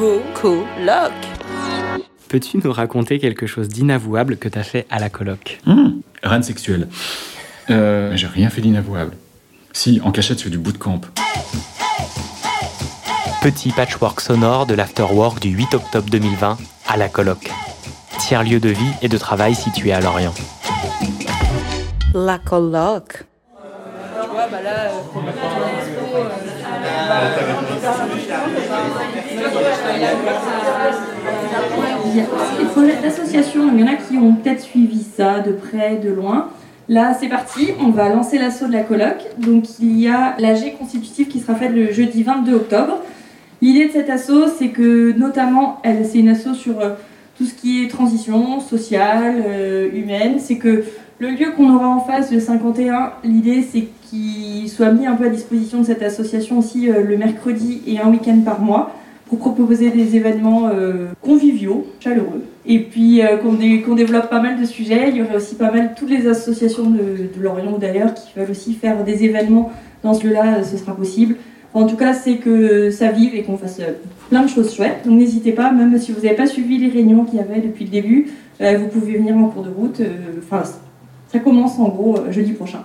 Co-co-loc. Peux-tu nous raconter quelque chose d'inavouable que t'as fait à la coloc? Hum, rien de sexuel. Euh, j'ai rien fait d'inavouable. Si, en cachette sur du bootcamp. Petit patchwork sonore de l'afterwork du 8 octobre 2020 à la coloc. Tiers-lieu de vie et de travail situé à Lorient. La coloc. Il projets d'association, il y en a qui ont peut-être suivi ça de près, de loin. Là, c'est parti, on va lancer l'assaut de la coloc. Donc, il y a l'AG constitutif qui sera faite le jeudi 22 octobre. L'idée de cet assaut, c'est que notamment, c'est une assaut sur euh, tout ce qui est transition sociale, euh, humaine. C'est que le lieu qu'on aura en face, le 51, l'idée, c'est qu'il soit mis un peu à disposition de cette association aussi euh, le mercredi et un week-end par mois pour proposer des événements euh, conviviaux, chaleureux. Et puis euh, qu'on dé- qu'on développe pas mal de sujets. Il y aurait aussi pas mal toutes les associations de, Lorient ou d'ailleurs qui veulent aussi faire des événements dans ce lieu-là, euh, ce sera possible. En tout cas, c'est que ça vive et qu'on fasse plein de choses chouettes. Donc n'hésitez pas, même si vous n'avez pas suivi les réunions qu'il y avait depuis le début, vous pouvez venir en cours de route. Enfin, ça commence en gros jeudi prochain.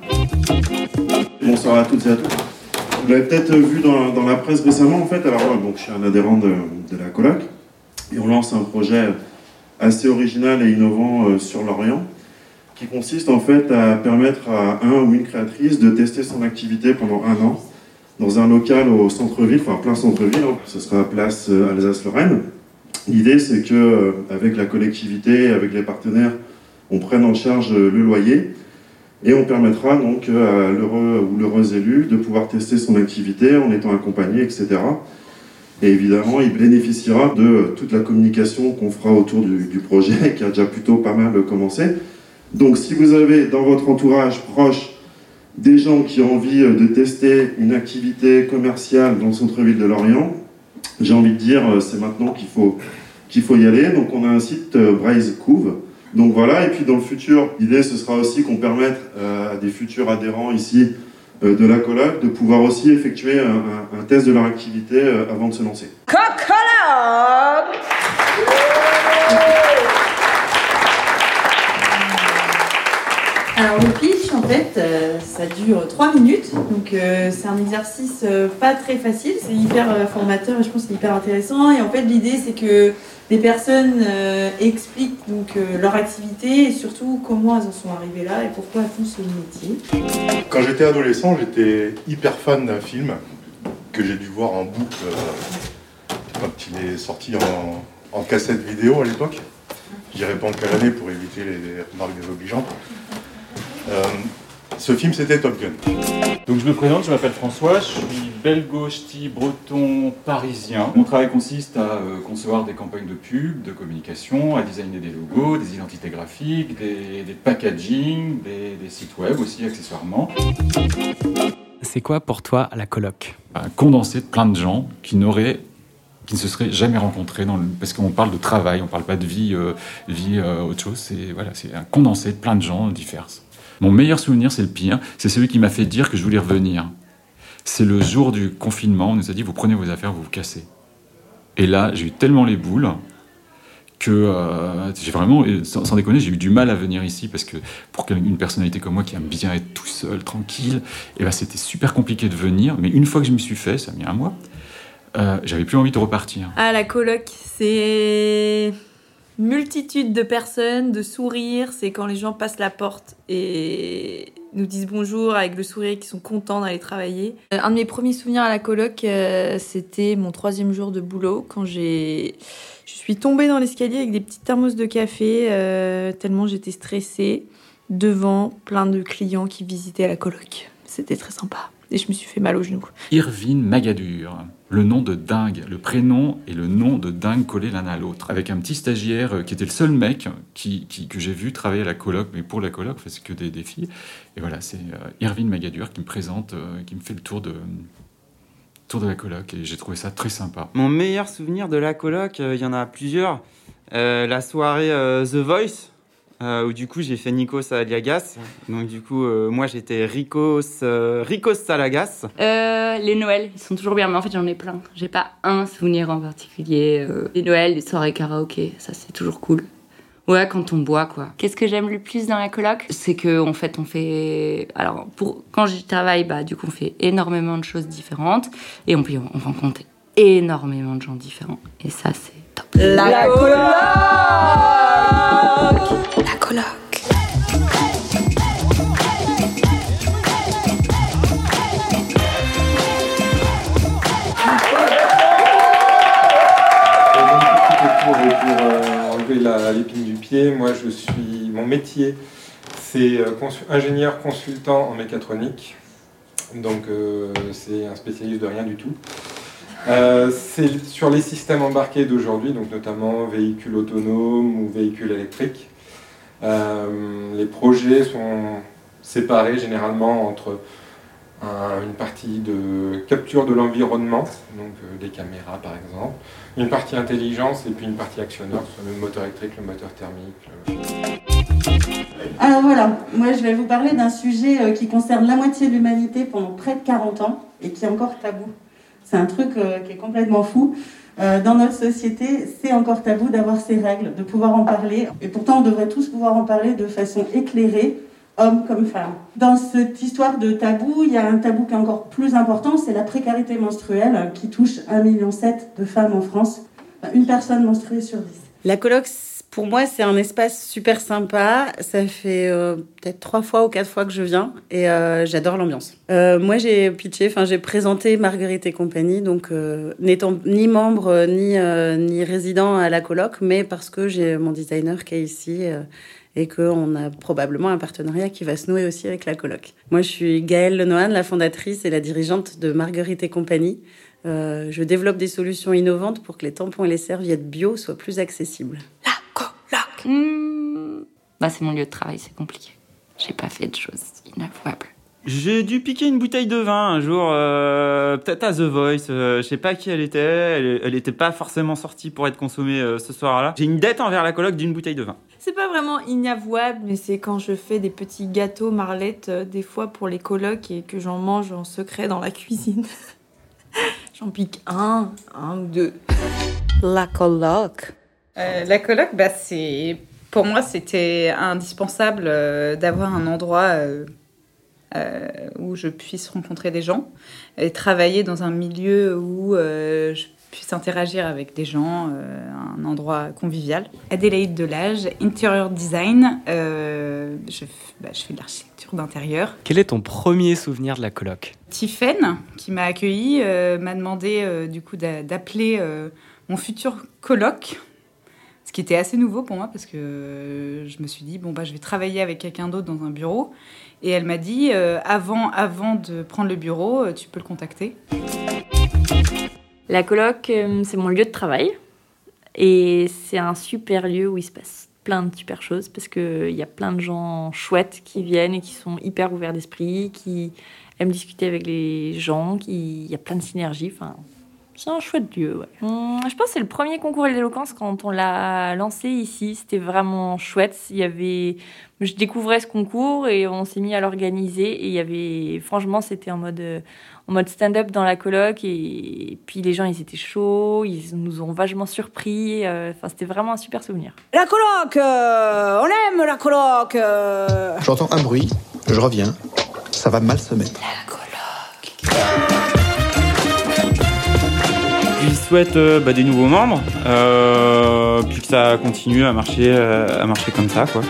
Bonsoir à toutes et à tous. Vous l'avez peut-être vu dans, la presse récemment, en fait. Alors, donc, je suis un adhérent de, la coloc et on lance un projet assez original et innovant euh, sur l'Orient qui consiste en fait à permettre à un ou une créatrice de tester son activité pendant un an dans un local au centre-ville, enfin plein centre-ville, hein. ce sera place euh, Alsace-Lorraine. L'idée, c'est que euh, avec la collectivité, avec les partenaires, on prenne en charge euh, le loyer et on permettra donc euh, à l'heureux ou l'heureuse élu de pouvoir tester son activité en étant accompagné, etc. Et évidemment, il bénéficiera de toute la communication qu'on fera autour du, projet, qui a déjà plutôt pas mal commencé. Donc si vous avez dans votre entourage proche des gens qui ont envie euh, de tester une activité commerciale dans le centre-ville de Lorient, j'ai envie de dire, euh, c'est maintenant qu'il faut, qu'il faut y aller. Donc on a un site Braise Couve. Donc voilà, et puis dans le futur, l'idée ce sera aussi qu'on permette euh, à des futurs adhérents ici euh, de la coloc de pouvoir aussi effectuer un, un- test de leur activité euh, avant de se lancer. Coco-loc. Alors le pitch, en fait, euh, ça dure 3 minutes, donc euh, c'est un exercice euh, pas très facile, c'est hyper formateur et je pense que c'est hyper intéressant. Et en fait, l'idée c'est que des personnes expliquent donc leur activité et surtout comment elles en sont arrivées là et pourquoi elles font ce métier. Quand j'étais adolescent, j'étais hyper fan d'un film que j'ai dû voir en boucle quand il est sorti en, cassette vidéo à l'époque. Je dirais pas en quelle pour éviter les remarques désobligeantes. Euh, ce film, c'était Top Gun. Donc je me présente, je m'appelle François, je suis belgo ch'ti breton parisien. Mon travail consiste à euh, concevoir des campagnes de pub, de communication, à designer des logos, des identités graphiques, des, des packaging, des, des sites web aussi accessoirement. C'est quoi pour toi la coloc? Un condensé de plein de gens qui n'auraient qui ne se seraient jamais rencontrés dans le- parce qu'on parle de travail, on parle pas de vie, euh, vie euh, autre chose. C'est voilà, c'est un condensé de plein de gens divers. Mon meilleur souvenir, c'est le pire, c'est celui qui m'a fait dire que je voulais revenir. C'est le jour du confinement, on nous a dit vous prenez vos affaires, vous vous cassez. Et là, j'ai eu tellement les boules que euh, j'ai vraiment, sans, sans déconner, j'ai eu du mal à venir ici parce que pour une personnalité comme moi qui aime bien être tout seul, tranquille, et ben c'était super compliqué de venir. Mais une fois que je me suis fait, ça a mis un mois, euh, j'avais plus envie de repartir. Ah, la coloc, c'est multitude de personnes, de sourires. C'est quand les gens passent la porte et nous disent bonjour avec le sourire et qui sont contents d'aller travailler. Euh, Un de mes premiers souvenirs à la coloc, euh, c'était mon troisième jour de boulot quand j'ai. Je suis tombée dans l'escalier avec des petites thermos de café euh, tellement j'étais stressée devant plein de clients qui visitaient la coloc. C'était très sympa. Et je me suis fait mal aux genoux. Irvine Magadur, le nom de dingue, le prénom et le nom de dingue collés l'un à l'autre, avec un petit stagiaire euh, qui était le seul mec qui, qui- que j'ai vu travailler à la coloc, mais pour la coloc, enfin, c'est que des, des filles. Et voilà, c'est euh, Irvine Magadur qui me présente, euh, qui me fait le tour de, tour de la coloc, et j'ai trouvé ça très sympa. Mon meilleur souvenir de la coloc, euh, il y en a plusieurs. Euh, la soirée euh, The Voice, euh, où du coup j'ai fait Nikos Aliagas. Donc du coup, euh, moi j'étais Ricos, euh, Ricos Salagas. Euh, les Noëls, ils sont toujours bien, mais en fait j'en ai plein. J'ai pas un souvenir en particulier. Euh, les Noëls, les soirées karaoké, ça c'est toujours cool. Ouais, quand on boit quoi. Qu'est-ce que j'aime le plus dans la coloc? C'est que en fait on fait. Alors pour quand j'y travaille, bah du coup on fait énormément de choses différentes et on peut on rencontre énormément de gens différents et ça c'est top. La coloc. La coloc. Petit pour, pour euh, la- l'épine du pied, moi je suis. Mon métier, c'est euh, ingénieur consultant en mécatronique. Donc, euh, c'est un spécialiste de rien du tout. Euh, c'est sur les systèmes embarqués d'aujourd'hui, donc notamment véhicules autonomes ou véhicules électriques. Euh, les projets sont séparés généralement entre un- une partie de capture de l'environnement, donc euh, des caméras par exemple, une partie intelligence et puis une partie actionneur, soit le moteur électrique, le moteur thermique. le- Alors voilà, moi je vais vous parler d'un sujet qui concerne la moitié de l'humanité pendant près de 40 ans et qui est encore tabou. C'est un truc euh, qui est complètement fou. Euh, dans notre société, c'est encore tabou d'avoir ces règles, de pouvoir en parler. Et pourtant, on devrait tous pouvoir en parler de façon éclairée, hommes comme femmes. Dans cette histoire de tabou, il y a un tabou qui est encore plus important, c'est la précarité menstruelle qui touche 1,7 million de femmes en France. Une personne menstruée sur 10. La coloc, c- pour moi, c'est un espace super sympa. Ça fait euh, peut-être trois fois ou quatre fois que je viens et euh, j'adore l'ambiance. Euh, moi, j'ai pitché, enfin, j'ai présenté Marguerite et compagnie, donc euh, n'étant ni membre ni, euh, ni résident à la coloc, mais parce que j'ai mon designer qui est ici. euh, et qu'on a probablement un partenariat qui va se nouer aussi avec la coloc. Moi, je suis Gaëlle Lenohan, la fondatrice et la dirigeante de Marguerite et compagnie. Euh, je développe des solutions innovantes pour que les tampons et les serviettes bio soient plus accessibles. Hmm, Bah c'est mon lieu de travail, c'est compliqué. J'ai pas fait de choses inavouables. J'ai dû piquer une bouteille de vin un jour, euh, peut-être à The Voice, euh, je sais pas qui elle était, elle, elle était pas forcément sortie pour être consommée euh, ce soir-là. J'ai une dette envers la coloc d'une bouteille de vin. C'est pas vraiment inavouable, mais c'est quand je fais des petits gâteaux marlettes, euh, des fois pour les colocs, et que j'en mange en secret dans la cuisine. j'en pique un, un ou deux. La coloc. Euh, la coloc, bah, c'est pour moi, c'était indispensable euh, d'avoir un endroit euh, où je puisse rencontrer des gens et travailler dans un milieu où je puisse interagir avec des gens, un endroit convivial. Adélaïde Delage, interior design. je, bah, je fais de l'architecture d'intérieur. Quel est ton premier souvenir de la coloc? Tiffen, qui m'a accueilli, euh, m'a demandé du coup d'a- d'appeler mon futur coloc, ce qui était assez nouveau pour moi parce que euh, je me suis dit bon bah je vais travailler avec quelqu'un d'autre dans un bureau et elle m'a dit euh, avant avant de prendre le bureau euh, tu peux le contacter. La coloc, c'est mon lieu de travail. Et c'est un super lieu où il se passe plein de super choses parce qu'il y a plein de gens chouettes qui viennent et qui sont hyper ouverts d'esprit, qui aiment discuter avec les gens, qui... il y a plein de synergies. C'est un chouette lieu, ouais. Hum, je pense que c'est le premier concours d'éloquence quand on l'a lancé ici. C'était vraiment chouette. Il y avait... Je découvrais ce concours et on s'est mis à l'organiser. Et il y avait... Franchement, c'était en mode, en mode stand-up dans la coloc. Et... puis les gens, ils étaient chauds. Ils nous ont vachement surpris. Euh, Enfin, c'était vraiment un super souvenir. La coloc. euh, on aime la coloc. euh. J'entends un bruit, je reviens, ça va mal se mettre. Je lui souhaite euh, bah, des nouveaux membres, euh, puis que ça continue à marcher, euh, à marcher comme ça, quoi.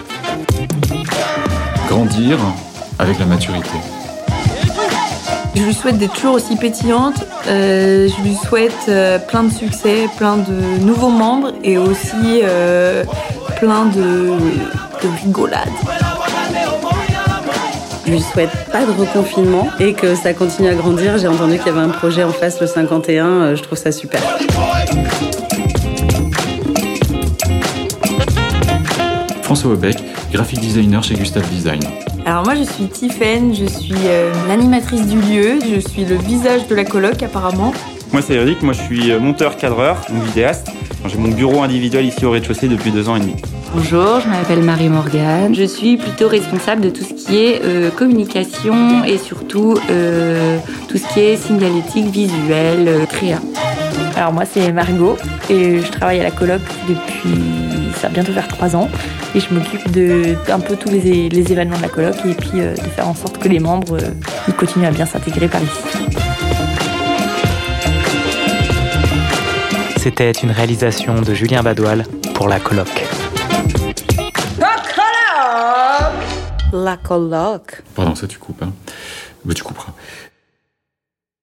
Grandir avec la maturité. Je lui souhaite d'être toujours aussi pétillante. Euh, je lui souhaite euh, plein de succès, plein de nouveaux membres et aussi euh, plein de, de rigolades. Je lui souhaite pas de reconfinement et que ça continue à grandir. J'ai entendu qu'il y avait un projet en face, le 51. euh, Je trouve ça super. François Aubec, graphic designer chez Gustave Design. Alors moi je suis Tiffaine, je suis euh, l'animatrice du lieu, je suis le visage de la coloc apparemment. Moi, c'est Eric, moi je suis monteur-cadreur, donc vidéaste. J'ai mon bureau individuel ici au rez-de-chaussée depuis deux ans et demi. Bonjour, je m'appelle Marie-Morgane. Je suis plutôt responsable de tout ce qui est euh, communication et surtout euh, tout ce qui est signalétique, visuel, euh, créa. Alors moi c'est Margot et je travaille à la coloc depuis ça va bientôt faire trois ans et je m'occupe de un peu tous les, les événements de la coloc et puis euh, de faire en sorte que les membres euh, ils continuent à bien s'intégrer par ici. C'était une réalisation de Julien Badoil pour la coloc. La coloc. Pardon, ça tu coupes. Hein. Bah, tu couperas.